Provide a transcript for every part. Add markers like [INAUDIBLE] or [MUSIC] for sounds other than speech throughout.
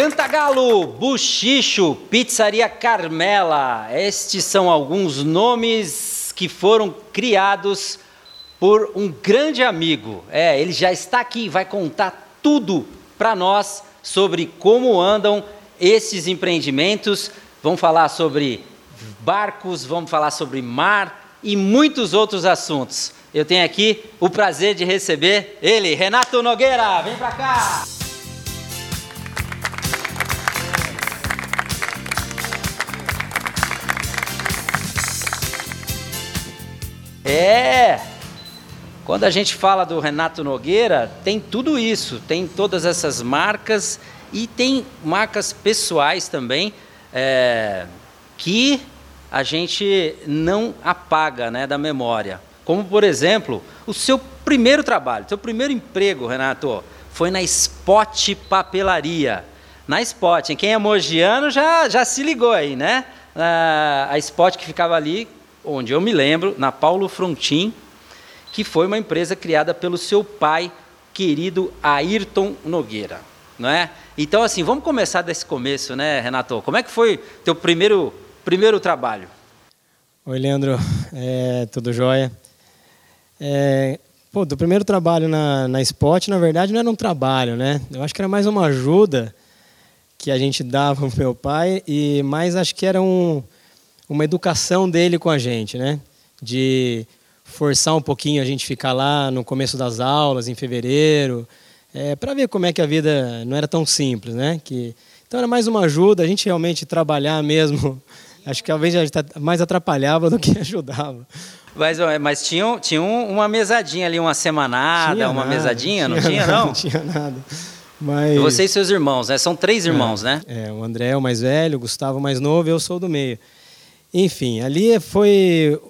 Cantagalo, Buchicho, Pizzaria Carmela. Estes são alguns nomes que foram criados por um grande amigo. É, ele já está aqui, vai contar tudo para nós sobre como andam esses empreendimentos. Vamos falar sobre barcos, vamos falar sobre mar e muitos outros assuntos. Eu tenho aqui o prazer de receber ele, Renato Nogueira. Vem para cá. É! Quando a gente fala do Renato Nogueira, tem tudo isso, tem todas essas marcas e tem marcas pessoais também é, que a gente não apaga né, da memória. Como, por exemplo, o seu primeiro trabalho, seu primeiro emprego, Renato, foi na Spot Papelaria. Na Spot, quem é mogiano já, já se ligou aí, né? A Spot que ficava ali onde eu me lembro, na Paulo Frontin, que foi uma empresa criada pelo seu pai, querido Ayrton Nogueira, não é? Então assim, vamos começar desse começo, né, Renato? Como é que foi teu primeiro primeiro trabalho? Oi, Leandro, é, tudo jóia? É, pô, do primeiro trabalho na, na Spot, na verdade, não era um trabalho, né? Eu acho que era mais uma ajuda que a gente dava para meu pai e mais acho que era um uma educação dele com a gente, né? De forçar um pouquinho a gente ficar lá no começo das aulas, em fevereiro, é, para ver como é que a vida não era tão simples, né? Que, então era mais uma ajuda, a gente realmente trabalhar mesmo. [LAUGHS] Acho que talvez a gente mais atrapalhava do que [LAUGHS] ajudava. Mas, mas tinha, tinha uma mesadinha ali, uma semanada, tinha uma nada, mesadinha, não tinha, nada, não? Não [LAUGHS] tinha nada. Mas... Você e seus irmãos, né? São três irmãos, é, né? É, o André é o mais velho, o Gustavo é o mais novo e eu sou do meio. Enfim, ali foi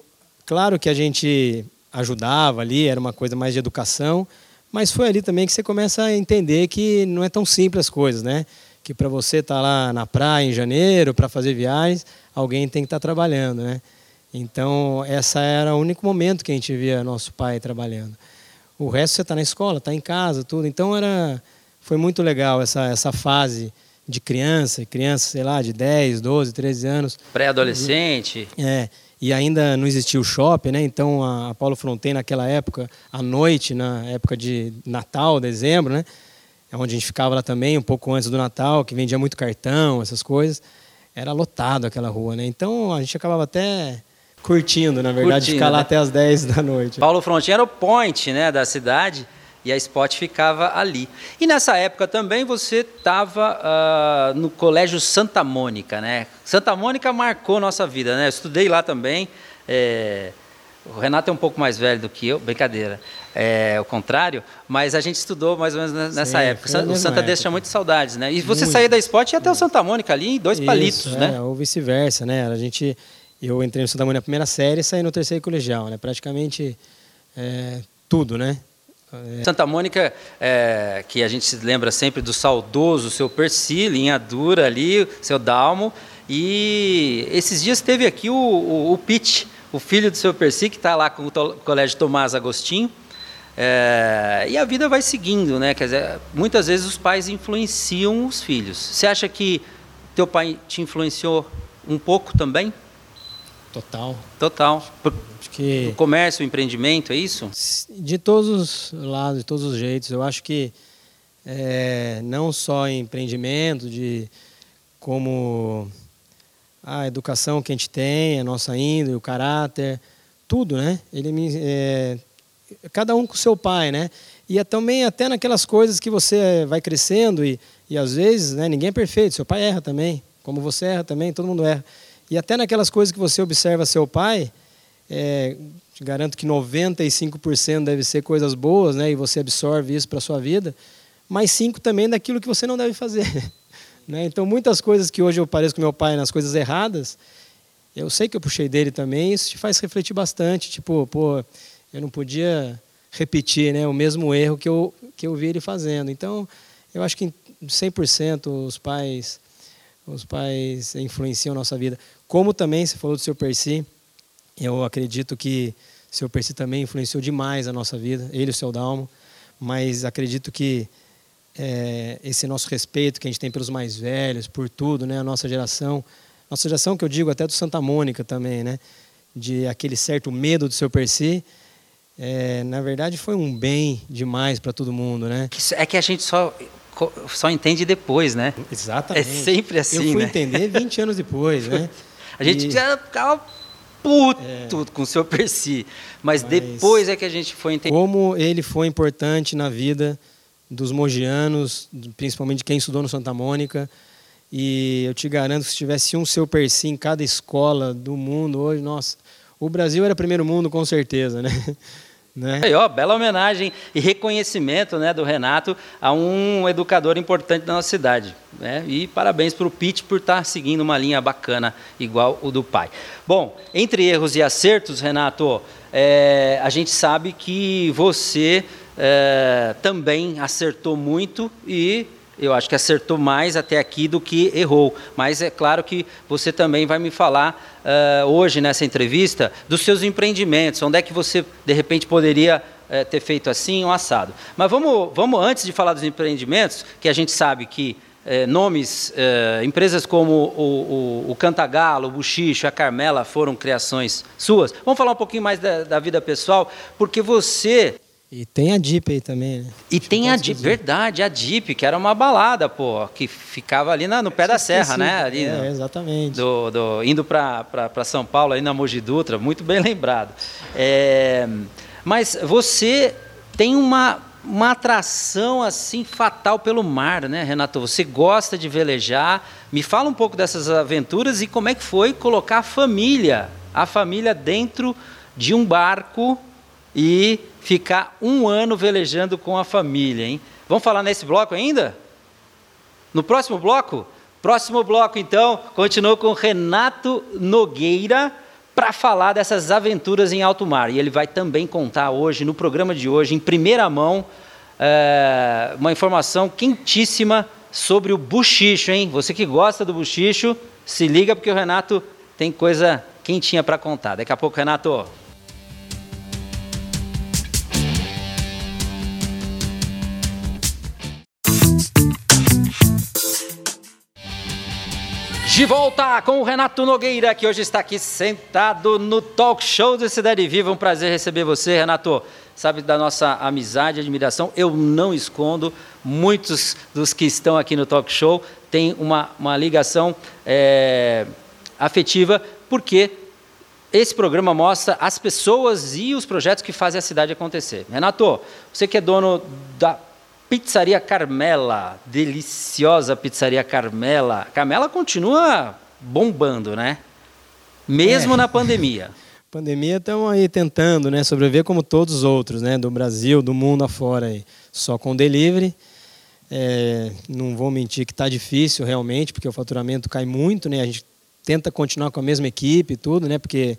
claro que a gente ajudava ali, era uma coisa mais de educação, mas foi ali também que você começa a entender que não é tão simples as coisas, né? Que para você estar tá lá na praia em janeiro para fazer viagens, alguém tem que estar tá trabalhando, né? Então, essa era o único momento que a gente via nosso pai trabalhando. O resto você está na escola, está em casa, tudo. Então, era foi muito legal essa essa fase de criança, criança, sei lá, de 10, 12, 13 anos. Pré-adolescente. É, e ainda não existia o shopping, né? Então a Paulo Fronten naquela época, à noite, na época de Natal, dezembro, né? É onde a gente ficava lá também, um pouco antes do Natal, que vendia muito cartão, essas coisas. Era lotado aquela rua, né? Então a gente acabava até curtindo, na verdade, curtindo, ficar lá né? até as 10 da noite. Paulo Frontin era o point, né, da cidade e a Spot ficava ali. E nessa época também você estava uh, ah, no Colégio Santa Mônica, né? Santa Mônica marcou nossa vida, né? Eu estudei lá também. É... O Renato é um pouco mais velho do que eu, brincadeira. É o contrário, mas a gente estudou mais ou menos nessa Sim, época. O Santa deixa muitas saudades, né? E você saía da Spot e ia até o Santa Mônica ali, em dois Isso, palitos, é, né? Ou vice-versa, né? A gente, eu entrei no Santa Mônica na primeira série e saí no terceiro colegial, né? Praticamente é, tudo, né? É. Santa Mônica, é, que a gente se lembra sempre do saudoso seu Percy, linha dura ali, seu Dalmo. E esses dias teve aqui o, o, o Pete, o filho do seu Percy, que está lá com o Colégio Tomás Agostinho. É, e a vida vai seguindo, né? Quer dizer, muitas vezes os pais influenciam os filhos. Você acha que teu pai te influenciou um pouco também? Total. Total. Acho que o comércio, o empreendimento, é isso? De todos os lados, de todos os jeitos. Eu acho que é, não só empreendimento, de como a educação que a gente tem, a nossa índole, o caráter, tudo, né? Ele me, é, cada um com seu pai, né? E é também até naquelas coisas que você vai crescendo e, e às vezes, né? Ninguém é perfeito. Seu pai erra também, como você erra também, todo mundo erra. E até naquelas coisas que você observa seu pai, é, te garanto que 95% deve ser coisas boas, né? E você absorve isso para sua vida. Mas 5 também daquilo que você não deve fazer. [LAUGHS] né? Então, muitas coisas que hoje eu pareço com meu pai nas coisas erradas, eu sei que eu puxei dele também, isso te faz refletir bastante. Tipo, pô, eu não podia repetir né, o mesmo erro que eu, que eu vi ele fazendo. Então, eu acho que 100% os pais os pais influenciam a nossa vida. Como também, você falou do seu Percy, eu acredito que o seu Percy também influenciou demais a nossa vida, ele e o seu Dalmo, mas acredito que é, esse nosso respeito que a gente tem pelos mais velhos, por tudo, né? A nossa geração, nossa geração que eu digo até do Santa Mônica também, né? De aquele certo medo do seu per si, é, na verdade foi um bem demais para todo mundo, né? É que a gente só só entende depois, né? Exatamente. É sempre assim, Eu fui né? entender 20 anos depois, né? [LAUGHS] A gente E- já ficava puto com o seu Percy, mas, Mas- depois é que a gente foi entender. Como ele foi importante na vida dos mogianos, principalmente de quem estudou no Santa Mônica. E eu te garanto que se tivesse um seu Percy em cada escola do mundo hoje, nossa, o Brasil era primeiro mundo com certeza, né? Né? Aí, ó, bela homenagem e reconhecimento né, do Renato a um educador importante da nossa cidade. Né? E parabéns para o Pete por estar seguindo uma linha bacana, igual o do pai. Bom, entre erros e acertos, Renato, é, a gente sabe que você é, também acertou muito e eu acho que acertou mais até aqui do que errou. Mas é claro que você também vai me falar eh, hoje nessa entrevista dos seus empreendimentos, onde é que você de repente poderia eh, ter feito assim ou assado. Mas vamos, vamos antes de falar dos empreendimentos, que a gente sabe que eh, nomes, empresas como o, o, o Cantagalo, o Buchicho, a Carmela foram criações suas. Vamos falar um pouquinho mais da, da vida pessoal, porque você E tem a DIP aí também, né? e Acho tem a esquecer. verdade, a Deep, que era uma balada, pô, que ficava ali na- no pé da serra, né? Ali, é, no- exatamente. do, do- indo para São Paulo, aí na Mogi Dutra, muito bem [LAUGHS] lembrado. É, mas você tem uma, uma atração assim fatal pelo mar, né, Renato? Você gosta de velejar. Me fala um pouco dessas aventuras e como é que foi colocar a família, a família dentro de um barco e ficar um ano velejando com a família, hein? Vamos falar nesse bloco ainda? No próximo bloco? Próximo bloco, então, continua com Renato Nogueira para falar dessas aventuras em alto mar. E ele vai também contar hoje, no programa de hoje, em primeira mão, é, uma informação quentíssima sobre o buchicho, hein? Você que gosta do buchicho, se liga porque o Renato tem coisa quentinha para contar. Daqui a pouco, Renato. De volta com o Renato Nogueira, que hoje está aqui sentado no Talk Show do Cidade Viva. Um prazer receber você, Renato. Sabe da nossa amizade e admiração, eu não escondo. Muitos dos que estão aqui no Talk Show têm uma, uma ligação é, afetiva, porque esse programa mostra as pessoas e os projetos que fazem a cidade acontecer. Renato, você que é dono da Pizzaria Carmela, deliciosa Pizzaria Carmela. Carmela continua bombando, né? Mesmo É. na pandemia. [LAUGHS] Pandemia estamos aí tentando, né, sobreviver como todos os outros, né, do Brasil, do mundo afora aí, só com delivery. É, não vou mentir que está difícil realmente, porque o faturamento cai muito, né? A gente tenta continuar com a mesma equipe e tudo, né? Porque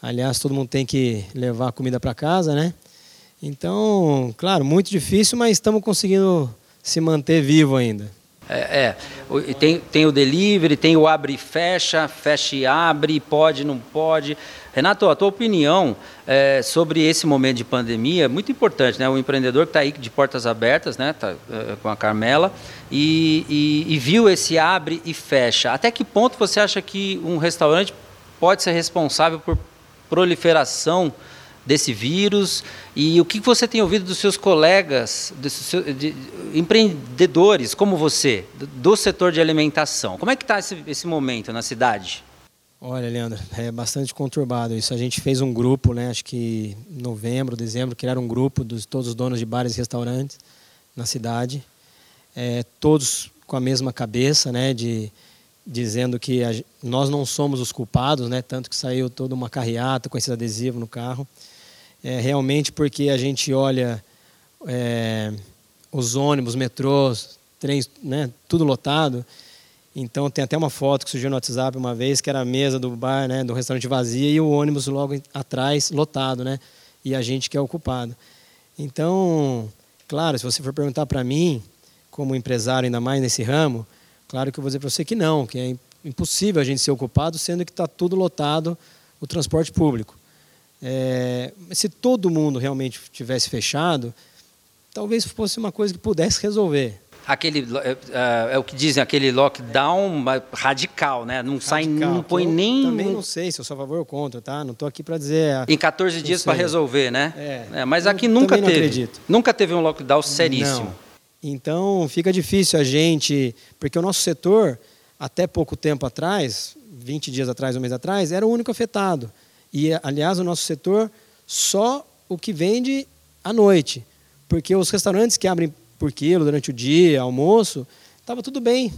aliás todo mundo tem que levar a comida para casa, né? Então, claro, muito difícil, mas estamos conseguindo se manter vivo ainda. É, é. Tem, tem o delivery, tem o abre e fecha, fecha e abre, pode, não pode. Renato, a tua opinião é, sobre esse momento de pandemia é muito importante, né? O empreendedor que está aí de portas abertas, né? Tá, é, com a Carmela, e, e- e viu esse abre e fecha. Até que ponto você acha que um restaurante pode ser responsável por proliferação desse vírus e o que você tem ouvido dos seus colegas, dos seus- de- de- empreendedores como você, do, do setor de alimentação? Como é que está esse, esse momento na cidade? Olha, Leandro, é bastante conturbado isso. A gente fez um grupo, né? Acho que em novembro, dezembro, criaram um grupo dos todos os donos de bares e restaurantes na cidade, é, todos com a mesma cabeça, né? De dizendo que a nós não somos os culpados, né? Tanto que saiu toda uma carreata com esse adesivo no carro. É realmente porque a gente olha é, os ônibus, metrôs, trens, né? Tudo lotado. Então tem até uma foto que surgiu no WhatsApp uma vez, que era a mesa do bar, né, do restaurante vazia e o ônibus logo atrás lotado, né? E a gente que é ocupado. Então, claro, se você for perguntar para mim, como empresário ainda mais nesse ramo, claro que eu vou dizer para você que não, que é im- impossível a gente ser ocupado, sendo que está tudo lotado o transporte público. É, se todo mundo realmente tivesse fechado, talvez fosse uma coisa que pudesse resolver. Aquele é, é, é o que dizem, aquele lockdown radical, né? Não radical, sai, não põe eu nem. Também não sei se eu sou a favor ou contra, tá? Não estou aqui para dizer. Em 14 dias para resolver, né? É. é mas aqui nunca teve. Acredito. Nunca teve um lockdown seríssimo. Não. Então fica difícil a gente, porque o nosso setor, até pouco tempo atrás, 20 dias atrás, um mês atrás, era o único afetado. E, aliás, o nosso setor só o que vende à noite. Porque os restaurantes que abrem por quilo durante o dia, almoço, estava tudo bem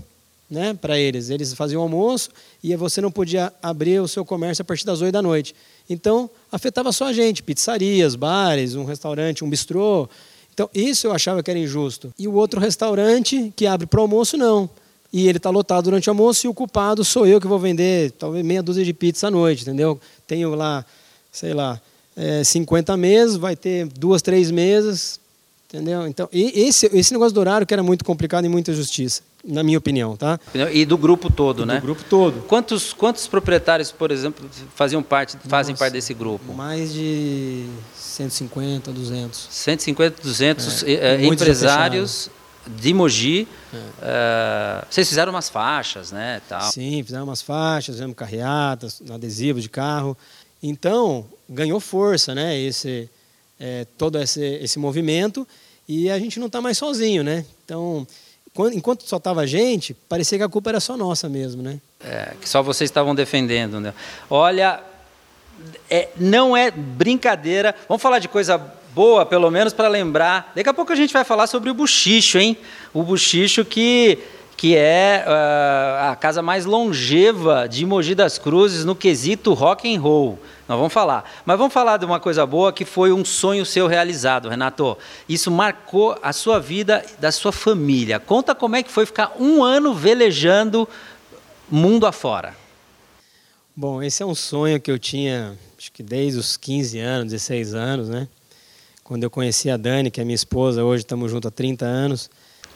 né, para eles. Eles faziam almoço e você não podia abrir o seu comércio a partir das 8 da noite. Então, afetava só a gente, pizzarias, bares, um restaurante, um bistrô. Então, isso eu achava que era injusto. E o outro restaurante que abre para almoço, não. E ele está lotado durante o almoço e o culpado sou eu que vou vender talvez meia dúzia de pizza à noite, entendeu? Tenho lá, sei lá, é, 50 mesas, vai ter duas, três mesas, Entendeu? Então, esse, esse negócio do horário que era muito complicado e muita justiça, na minha opinião, tá? E do grupo todo, e né? Do grupo todo. Quantos, quantos proprietários, por exemplo, faziam parte, fazem Nossa, parte desse grupo? Mais de 150, 200. 150, 200 é, é, empresários de Mogi. É. Uh, vocês fizeram umas faixas, né? Tal. Sim, fizeram umas faixas, fizemos carreatas, adesivo de carro. Então, ganhou força, né? Esse é, todo esse, esse movimento e a gente não está mais sozinho, né? Então, quando, enquanto só estava a gente, parecia que a culpa era só nossa mesmo, né? É, que só vocês estavam defendendo, né? Olha, é, não é brincadeira. Vamos falar de coisa boa, pelo menos para lembrar. Daqui a pouco a gente vai falar sobre o Buchicho, hein? O Buchicho que que é uh, a casa mais longeva de Mogi das Cruzes no quesito rock and roll. Nós vamos falar. Mas vamos falar de uma coisa boa que foi um sonho seu realizado, Renato. Isso marcou a sua vida, da sua família. Conta como é que foi ficar um ano velejando mundo afora. Bom, esse é um sonho que eu tinha, acho que desde os 15 anos, 16 anos, né? Quando eu conheci a Dani, que é minha esposa, hoje estamos juntos há 30 anos.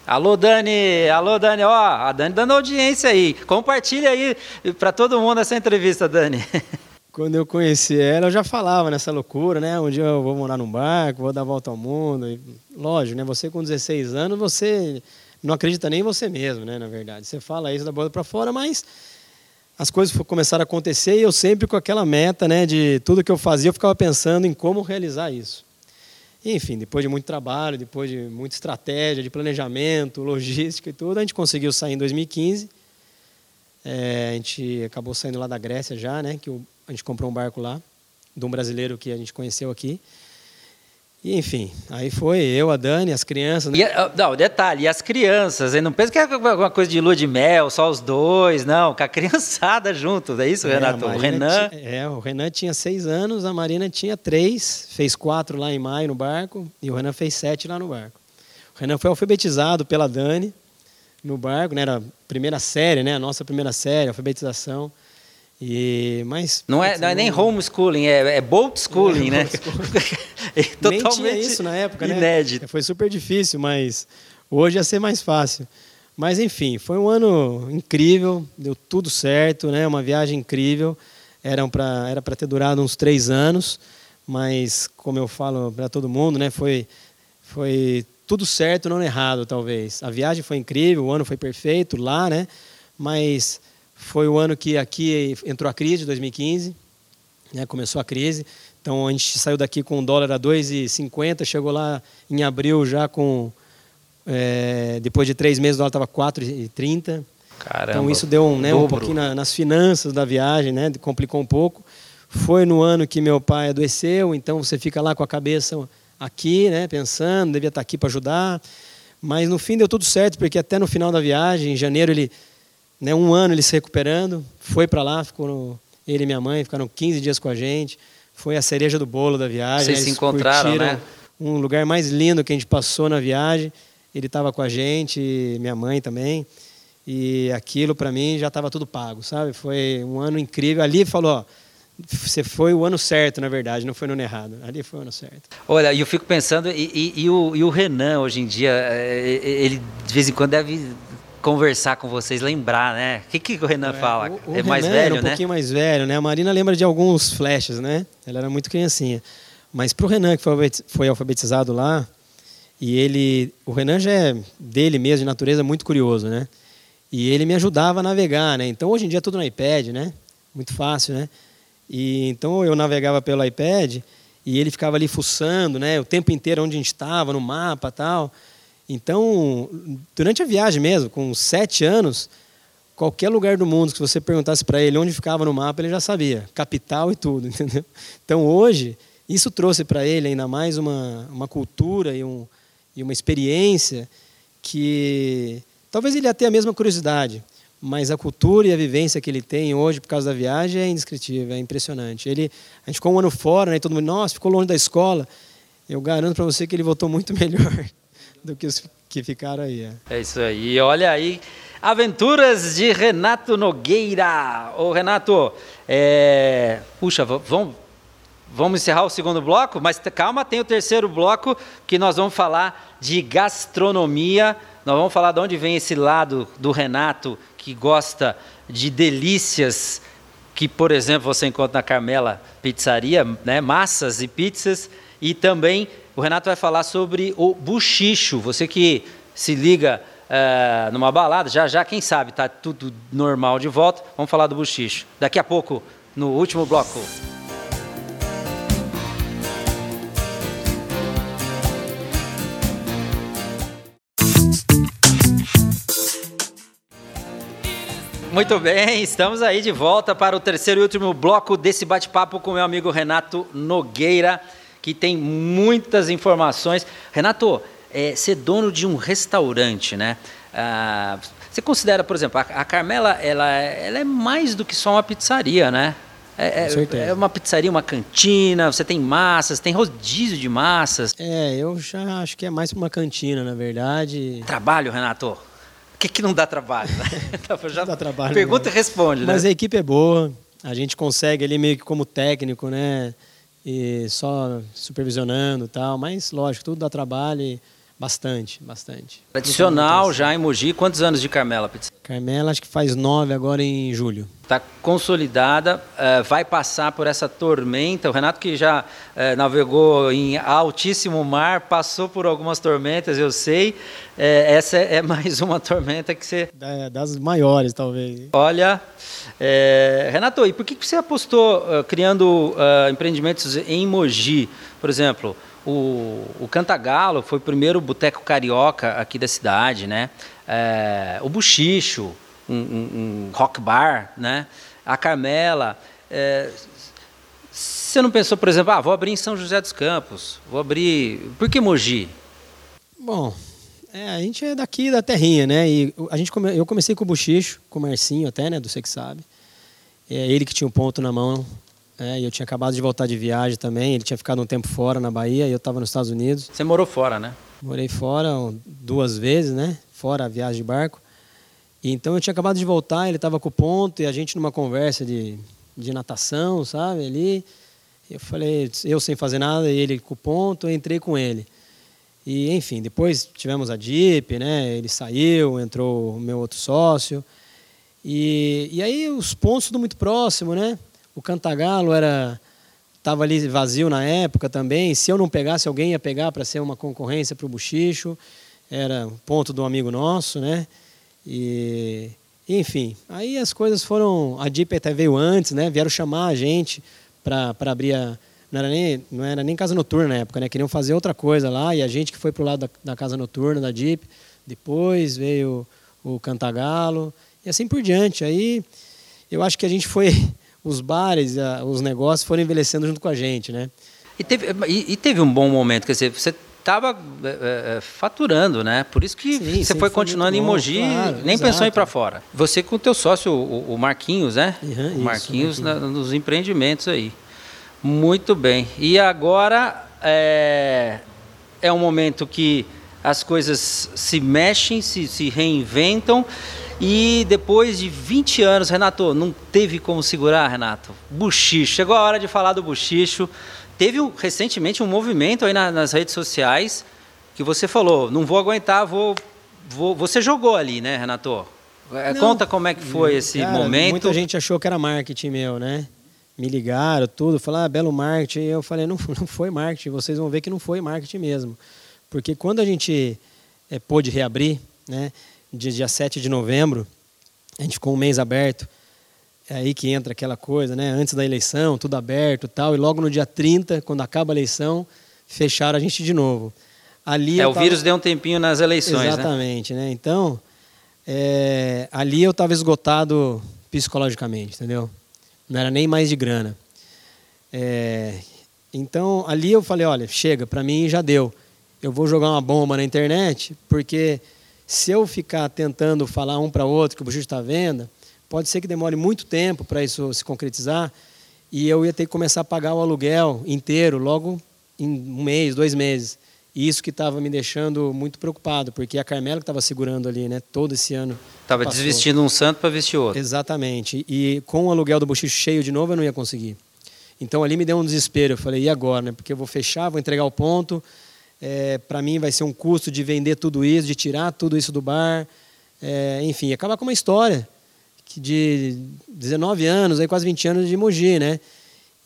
Alô, Dani! Alô, Dani! Ó, a Dani dando audiência aí. Compartilha aí para todo mundo essa entrevista, Dani. [LAUGHS] Quando eu conheci ela, eu já falava nessa loucura, né? Um dia eu vou morar num barco, vou dar a volta ao mundo. E, lógico, né? Você com 16 anos, você não acredita nem em você mesmo, né? Na verdade, você fala isso da boca para fora, mas as coisas começaram a acontecer e eu sempre com aquela meta, né? De tudo que eu fazia, eu ficava pensando em como realizar isso. Enfim, depois de muito trabalho, depois de muita estratégia, de planejamento, logística e tudo, a gente conseguiu sair em 2015. É, a gente acabou saindo lá da Grécia já, né? Que o a gente comprou um barco lá, de um brasileiro que a gente conheceu aqui. E, enfim, aí foi eu, a Dani, as crianças. Né? E, ah, não, detalhe, e as crianças, não pensa que é alguma coisa de lua de mel, só os dois, não, com a [LAUGHS] criançada junto, é isso, é, Renato? O Renan. Tinha, é, o Renan tinha seis anos, a Marina tinha três, fez quatro lá em maio no barco, e o Renan fez sete lá no barco. O Renan foi alfabetizado pela Dani no barco, né? Era a primeira série, né? A nossa primeira série, alfabetização. E, mas, não, é, não é nem homeschooling, é, é boat schooling, é, né? [LAUGHS] é Totalmente nem tinha isso na época, né? Inédito. Foi super difícil, mas hoje ia ser mais fácil. Mas enfim, foi um ano incrível, deu tudo certo, né? Uma viagem incrível. Era para era para ter durado uns três anos, mas como eu falo para todo mundo, né? Foi foi tudo certo, não errado, talvez. A viagem foi incrível, o ano foi perfeito lá, né? Mas foi o ano que aqui entrou a crise, 2015, né, começou a crise. Então a gente saiu daqui com o dólar a 2,50, chegou lá em abril já com. É, depois de três meses o dólar estava 4,30. Caramba, então isso deu um, né, um pouquinho na, nas finanças da viagem, né, complicou um pouco. Foi no ano que meu pai adoeceu, então você fica lá com a cabeça aqui, né, pensando, devia estar aqui para ajudar. Mas no fim deu tudo certo, porque até no final da viagem, em janeiro, ele né, um ano ele se recuperando, foi para lá, ficou no, ele e minha mãe ficaram 15 dias com a gente. Foi a cereja do bolo da viagem. Vocês se encontraram, né? Um lugar mais lindo que a gente passou na viagem. Ele estava com a gente, minha mãe também. E aquilo para mim já estava tudo pago, sabe? Foi um ano incrível. Ali falou, ó, você foi o ano certo, na verdade, não foi no ano errado. Ali foi o ano certo. Olha, eu fico pensando, e, e, e, o, e o Renan, hoje em dia, é, ele de vez em quando deve conversar com vocês, lembrar, né? O que, que o Renan é, fala? O, o é mais Renan velho, um né? um pouquinho mais velho, né? A Marina lembra de alguns flashes, né? Ela era muito criancinha. Mas para o Renan, que foi alfabetizado lá, E ele, o Renan já é dele mesmo, de natureza, muito curioso, né? E ele me ajudava a navegar, né? Então hoje em dia é tudo no iPad, né? Muito fácil, né? E então eu navegava pelo iPad e ele ficava ali fuçando, né? O tempo inteiro onde a gente estava, no mapa, tal. Então, durante a viagem mesmo, com sete anos, qualquer lugar do mundo que você perguntasse para ele onde ficava no mapa, ele já sabia, capital e tudo, [LAUGHS] entendeu? Então hoje isso trouxe para ele ainda mais uma, uma cultura e, um, e uma experiência que Talvez ele até a mesma curiosidade, mas a cultura e a vivência que ele tem hoje por causa da viagem é indescritível, é impressionante. Ele, a gente ficou um ano fora, né, todo mundo, nossa, ficou longe da escola. Eu garanto para você que ele voltou muito [LAUGHS] melhor do que os que ficaram aí. É, é isso aí. Olha aí, aventuras de Renato Nogueira. Ô Renato, é... puxa, vamos Vamos encerrar o segundo bloco, mas calma, tem o terceiro bloco que nós vamos falar de gastronomia. Nós vamos falar de onde vem esse lado do Renato que gosta de delícias que, por exemplo, você encontra na Carmela Pizzaria, né? massas e pizzas. E também o Renato vai falar sobre o buchicho. Você que se liga é, numa balada, já já, quem sabe, está tudo normal de volta. Vamos falar do buchicho. Daqui a pouco, no último bloco. Muito bem, estamos aí de volta para o terceiro e último bloco desse bate-papo com meu amigo Renato Nogueira, que tem muitas informações. Renato, é, ser dono de um restaurante, né? Ah, você considera, por exemplo, a, a Carmela, ela, ela é mais do que só uma pizzaria, né? É, é, é, uma pizzaria, uma cantina, você tem massas, tem rodízio de massas. É, eu já acho que é mais uma cantina, na verdade. Trabalho, Renato? que, que não dá trabalho? Né? [LAUGHS] [LAUGHS] Já dá trabalho. Pergunta mesmo. e responde, Mas né? a equipe é boa, a gente consegue ali meio que como técnico, né? E só supervisionando tal, mas lógico, tudo dá trabalho e bastante, bastante. Tradicional já em Mogi, quantos anos de Carmela? Carmela acho que faz nove agora em julho está consolidada, uh, vai passar por essa tormenta. O Renato, que já uh, navegou em altíssimo mar, passou por algumas tormentas, eu sei. Uh, essa é [LAUGHS] mais uma tormenta que você. Das maiores, talvez. Olha, Renato, e por que você apostou criando empreendimentos em Mogi? Por exemplo, o, o Cantagalo foi o primeiro boteco carioca aqui da cidade, né? o Buchicho um, um, um rock bar, né? A Carmela. É, você não pensou, por exemplo, ah, vou abrir em São José dos Campos, vou abrir. Por que Mogi? Bom, é, a gente é daqui da terrinha, né? E a gente come... eu comecei com o Buchicho, com o Marcinho até, né? Do Você Que Sabe. É ele que tinha um ponto na mão. É, e eu tinha acabado de voltar de viagem também. Ele tinha ficado um tempo fora na Bahia e eu estava nos Estados Unidos. Você morou fora, né? Morei fora duas vezes, né? Fora a viagem de barco. E então eu tinha acabado de voltar, ele estava com o ponto e a gente numa conversa de, de natação, sabe, ali. Eu falei, eu sem fazer nada, e ele com o ponto, eu entrei com ele. E enfim, depois tivemos a DIP, né? Ele saiu, entrou o meu outro sócio. E, e aí os pontos tudo muito próximo, né? O Cantagalo era estava ali vazio na época também. Se eu não pegasse, alguém ia pegar para ser uma concorrência para o Buchicho. Era ponto um amigo nosso, né? E, enfim, aí as coisas foram. A DIP até veio antes, né? Vieram chamar a gente para abrir a. Não era, nem, não era nem casa noturna na época, né? Queriam fazer outra coisa lá e a gente que foi para o lado da, da, casa noturna, da DIP. Depois veio o Cantagalo e assim por diante. Aí eu acho que a gente foi. [LAUGHS] Os bares, os negócios foram envelhecendo junto com a gente, né? E teve, e, e teve um bom momento, quer dizer, você estava é, é, faturando, né? Por isso que sim, você foi continuando em Mogi, claro, nem exato. pensou em ir para fora. Você com o teu sócio, o, o Marquinhos, né? Uhum, o Marquinhos, isso, Marquinhos. Na, nos empreendimentos aí. Muito bem. E agora é, é um momento que as coisas se mexem, se, se reinventam. E depois de 20 anos, Renato, não teve como segurar, Renato. Buchicho. Chegou a hora de falar do buchicho. Teve recentemente um movimento aí na, nas redes sociais que você falou, não vou aguentar, vou, vou você jogou ali, né, Renato? É, não, Conta como é que foi esse cara, momento. Muita gente achou que era marketing meu, né? Me ligaram, tudo, falaram, ah, belo marketing. Eu falei, não, [LAUGHS] não foi marketing, vocês vão ver que não foi marketing mesmo. Porque quando a gente é, pôde reabrir, né, dia, dia 7 de novembro, a gente ficou um mês aberto, é aí que entra aquela coisa, né? Antes da eleição, tudo aberto tal. E logo no dia 30, quando acaba a eleição, fecharam a gente de novo. Ali é, o tava... vírus deu um tempinho nas eleições, né? Exatamente, né? né? Então, é... ali eu estava esgotado psicologicamente, entendeu? Não era nem mais de grana. É... Então, ali eu falei, olha, chega, para mim já deu. Eu vou jogar uma bomba na internet, porque se eu ficar tentando falar um para outro que o buchicho está à venda, pode ser que demore muito tempo para isso se concretizar e eu ia ter que começar a pagar o aluguel inteiro logo em um mês, dois meses. E isso que estava me deixando muito preocupado, porque a Carmela que estava segurando ali, né, todo esse ano. Estava desvestindo um santo para vestir outro. Exatamente. E com o aluguel do bochicho cheio de novo, eu não ia conseguir. Então ali me deu um desespero. Eu falei, e agora? Né? Porque eu vou fechar, vou entregar o ponto. É, para mim vai ser um custo de vender tudo isso, de tirar tudo isso do bar. É, enfim, acabar com uma história de 19 anos, aí quase 20 anos de Mogi, né?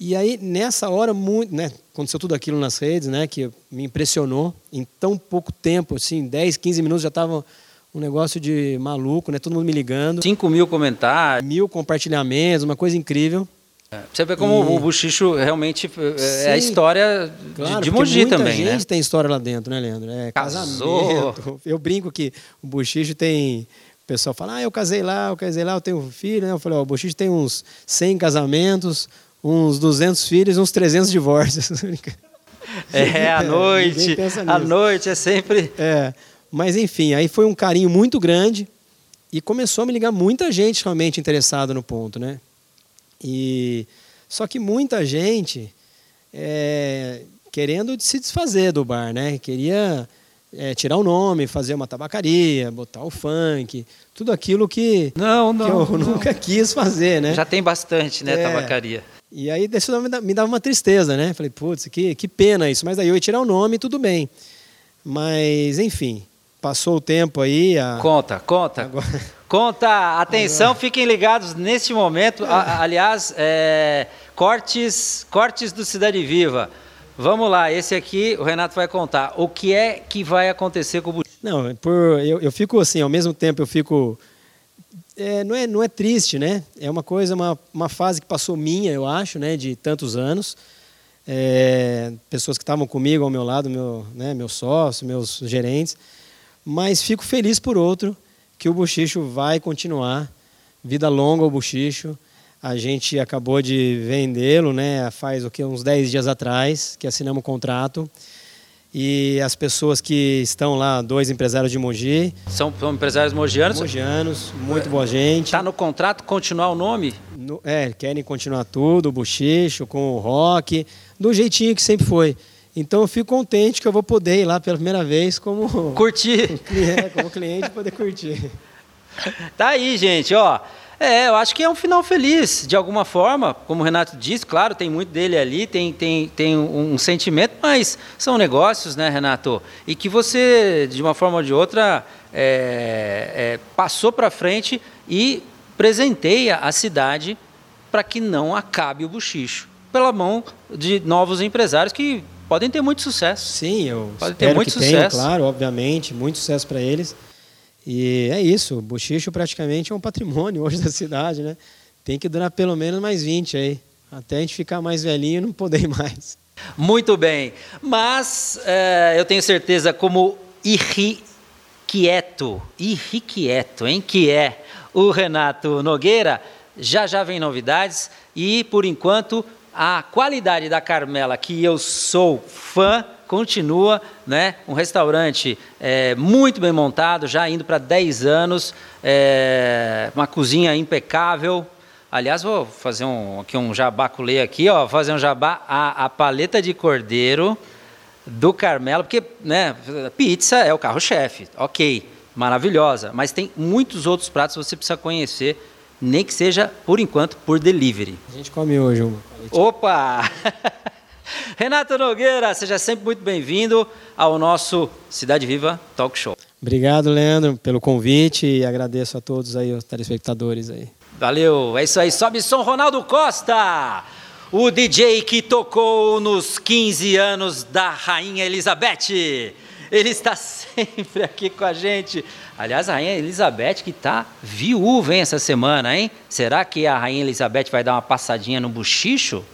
E aí, nessa hora, muito, né, aconteceu tudo aquilo nas redes, né, que me impressionou. Em tão pouco tempo, assim, 10, 15 minutos já estava um negócio de maluco, né, todo mundo me ligando. 5 mil comentários. Mil compartilhamentos, uma coisa incrível. É, você vê como e... o Buchicho realmente é Sim, a história claro, de, de Mogi muita também, gente né? tem história lá dentro, né, Leandro? É, Casou. Casamento. Eu brinco que o Buchicho tem pessoal fala, ah, eu casei lá, eu casei lá, eu tenho um filho. Né? Eu falei, ó, o Buchicho tem uns 100 casamentos, uns 200 filhos, uns 300 divórcios. [LAUGHS] é, à [LAUGHS] noite, à noite é sempre... É, mas enfim, aí foi um carinho muito grande e começou a me ligar muita gente realmente interessada no ponto, né? E só que muita gente é, querendo se desfazer do bar, né? Queria é, tirar o nome, fazer uma tabacaria, botar o funk, tudo aquilo que, não, não, que eu não. nunca quis fazer, né? Já tem bastante, né, é, tabacaria. E aí isso me dava uma tristeza, né? Falei, putz, que, que pena isso. Mas daí eu ia tirar o nome tudo bem. Mas, enfim, passou o tempo aí. A... Conta, conta. Agora... Conta, atenção, Agora... fiquem ligados neste momento. A, aliás, é, cortes, cortes do Cidade Viva. Vamos lá, esse aqui o Renato vai contar. O que é que vai acontecer com o Buchicho? Não, por, eu, eu fico assim, ao mesmo tempo eu fico é, não, é, não é triste, né? É uma coisa, uma, uma fase que passou minha, eu acho, né? De tantos anos. É, pessoas que estavam comigo ao meu lado, meu, né, meu sócio, meus gerentes. Mas fico feliz por outro que o Buchicho vai continuar. Vida longa o Buchicho. A gente acabou de vendê-lo, né? Faz o que uns 10 dias atrás que assinamos o contrato. E as pessoas que estão lá, dois empresários de Mogi. São, são empresários mogianos? Mogianos, muito boa gente. Está no contrato continuar o nome? No, é, querem continuar tudo, o bochicho, com o rock, do jeitinho que sempre foi. Então eu fico contente que eu vou poder ir lá pela primeira vez como. Curtir! [LAUGHS] É, como cliente poder curtir. Tá aí, gente, ó. É, eu acho que é um final feliz, de alguma forma, como o Renato disse, claro, tem muito dele ali, tem, tem, tem um, sentimento, mas são negócios, né, Renato? E que você, de uma forma ou de outra, é, é, passou para frente e presenteia a cidade para que não acabe o buchicho, pela mão de novos empresários que podem ter muito sucesso. Sim, eu podem ter muito sucesso. Tenham, claro, obviamente, muito sucesso para eles. E é isso, o bochicho praticamente é um patrimônio [LAUGHS] hoje da cidade, né? Tem que durar pelo menos mais 20 aí, até a gente ficar mais velhinho e não poder mais. Muito bem, mas é, eu tenho certeza como irrequieto, irrequieto, hein, que é o Renato Nogueira, já já vem novidades e, por enquanto, a qualidade da Carmela, que eu sou fã, continua, né? Um restaurante é, muito bem montado, já indo para 10 anos, é, uma cozinha impecável. Aliás, vou fazer um, aqui um jabá culê aqui, ó, fazer um jabá a, a paleta de cordeiro do Carmelo, porque, né, pizza é o carro-chefe, ok, maravilhosa, mas tem muitos outros pratos que você precisa conhecer, nem que seja, por enquanto, por delivery. A gente come hoje uma. Opa! [LAUGHS] Renato Nogueira, seja sempre muito bem-vindo ao nosso Cidade Viva Talk Show. Obrigado, Leandro, pelo convite e agradeço a todos aí, os telespectadores aí. Valeu, é isso aí. Sobe som Ronaldo Costa, o DJ que tocou nos 15 anos da Rainha Elizabeth. Ele está [LAUGHS] sempre aqui com a gente. Aliás, a Rainha Elizabeth que está viúva, hein, essa semana, hein? Será que a Rainha Elizabeth vai dar uma passadinha no buchicho?